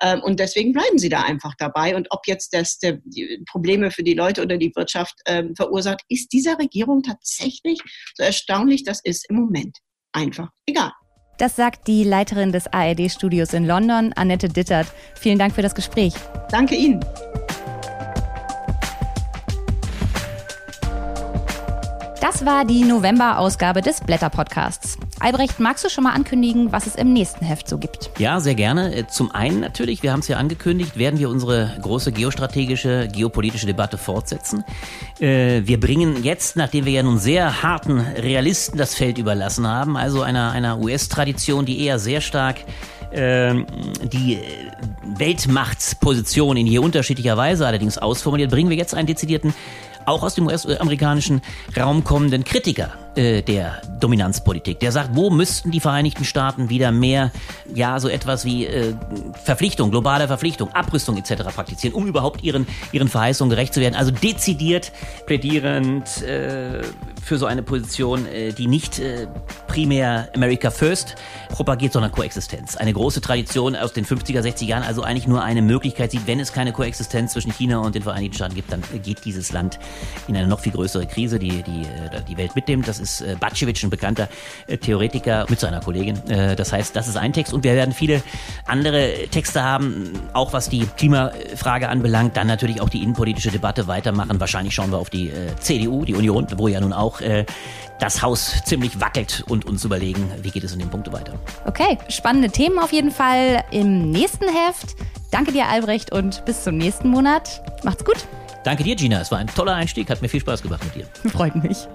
Ähm, und deswegen bleiben sie da einfach dabei. Und ob jetzt das der, Probleme für die Leute oder die Wirtschaft ähm, verursacht, ist dieser Regierung tatsächlich, so erstaunlich das ist, im Moment einfach egal. Das sagt die Leiterin des ARD-Studios in London, Annette Dittert. Vielen Dank für das Gespräch. Danke Ihnen. Das war die November-Ausgabe des Blätter-Podcasts. Albrecht, magst du schon mal ankündigen, was es im nächsten Heft so gibt? Ja, sehr gerne. Äh, zum einen natürlich, wir haben es ja angekündigt, werden wir unsere große geostrategische, geopolitische Debatte fortsetzen. Äh, wir bringen jetzt, nachdem wir ja nun sehr harten Realisten das Feld überlassen haben, also einer, einer US-Tradition, die eher sehr stark ähm, die Weltmachtsposition in je unterschiedlicher Weise allerdings ausformuliert, bringen wir jetzt einen dezidierten auch aus dem US-amerikanischen Raum kommenden Kritiker äh, der Dominanzpolitik. Der sagt, wo müssten die Vereinigten Staaten wieder mehr, ja, so etwas wie äh, Verpflichtung, globale Verpflichtung, Abrüstung etc. praktizieren, um überhaupt ihren, ihren Verheißungen gerecht zu werden. Also dezidiert plädierend äh, für so eine Position, äh, die nicht äh, primär America First propagiert, sondern Koexistenz. Eine große Tradition aus den 50er, 60er Jahren, also eigentlich nur eine Möglichkeit sieht, wenn es keine Koexistenz zwischen China und den Vereinigten Staaten gibt, dann geht dieses Land in eine noch viel größere Krise, die die, äh, die Welt mitnimmt. Das ist Batschewitsch, ein bekannter Theoretiker mit seiner Kollegin. Das heißt, das ist ein Text und wir werden viele andere Texte haben, auch was die Klimafrage anbelangt. Dann natürlich auch die innenpolitische Debatte weitermachen. Wahrscheinlich schauen wir auf die CDU, die Union, wo ja nun auch äh, das Haus ziemlich wackelt und uns überlegen, wie geht es in den Punkten weiter. Okay, spannende Themen auf jeden Fall im nächsten Heft. Danke dir, Albrecht, und bis zum nächsten Monat. Macht's gut. Danke dir, Gina. Es war ein toller Einstieg, hat mir viel Spaß gemacht mit dir. Freut mich.